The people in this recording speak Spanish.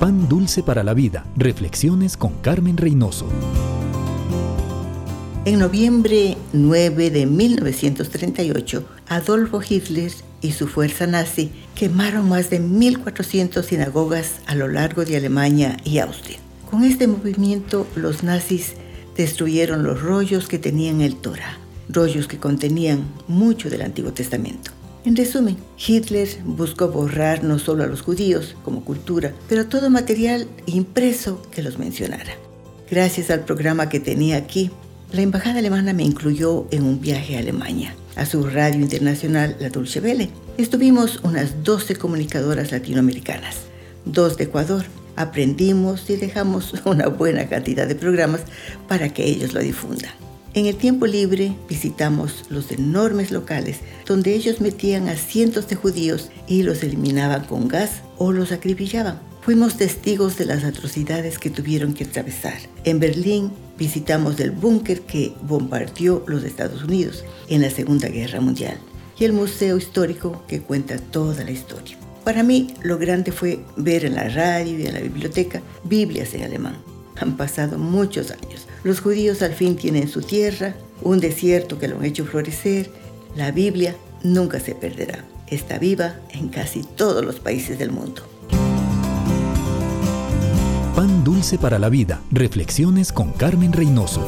Pan Dulce para la Vida. Reflexiones con Carmen Reynoso. En noviembre 9 de 1938, Adolfo Hitler y su fuerza nazi quemaron más de 1.400 sinagogas a lo largo de Alemania y Austria. Con este movimiento, los nazis destruyeron los rollos que tenían el Torah, rollos que contenían mucho del Antiguo Testamento. En resumen, Hitler buscó borrar no solo a los judíos como cultura, pero todo material impreso que los mencionara. Gracias al programa que tenía aquí, la embajada alemana me incluyó en un viaje a Alemania, a su radio internacional, la Dulce Welle. Estuvimos unas 12 comunicadoras latinoamericanas, dos de Ecuador. Aprendimos y dejamos una buena cantidad de programas para que ellos lo difundan. En el tiempo libre visitamos los enormes locales donde ellos metían a cientos de judíos y los eliminaban con gas o los acribillaban. Fuimos testigos de las atrocidades que tuvieron que atravesar. En Berlín visitamos el búnker que bombardeó los Estados Unidos en la Segunda Guerra Mundial y el museo histórico que cuenta toda la historia. Para mí lo grande fue ver en la radio y en la biblioteca Biblias en alemán. Han pasado muchos años. Los judíos al fin tienen su tierra, un desierto que lo han hecho florecer. La Biblia nunca se perderá. Está viva en casi todos los países del mundo. Pan dulce para la vida. Reflexiones con Carmen Reynoso.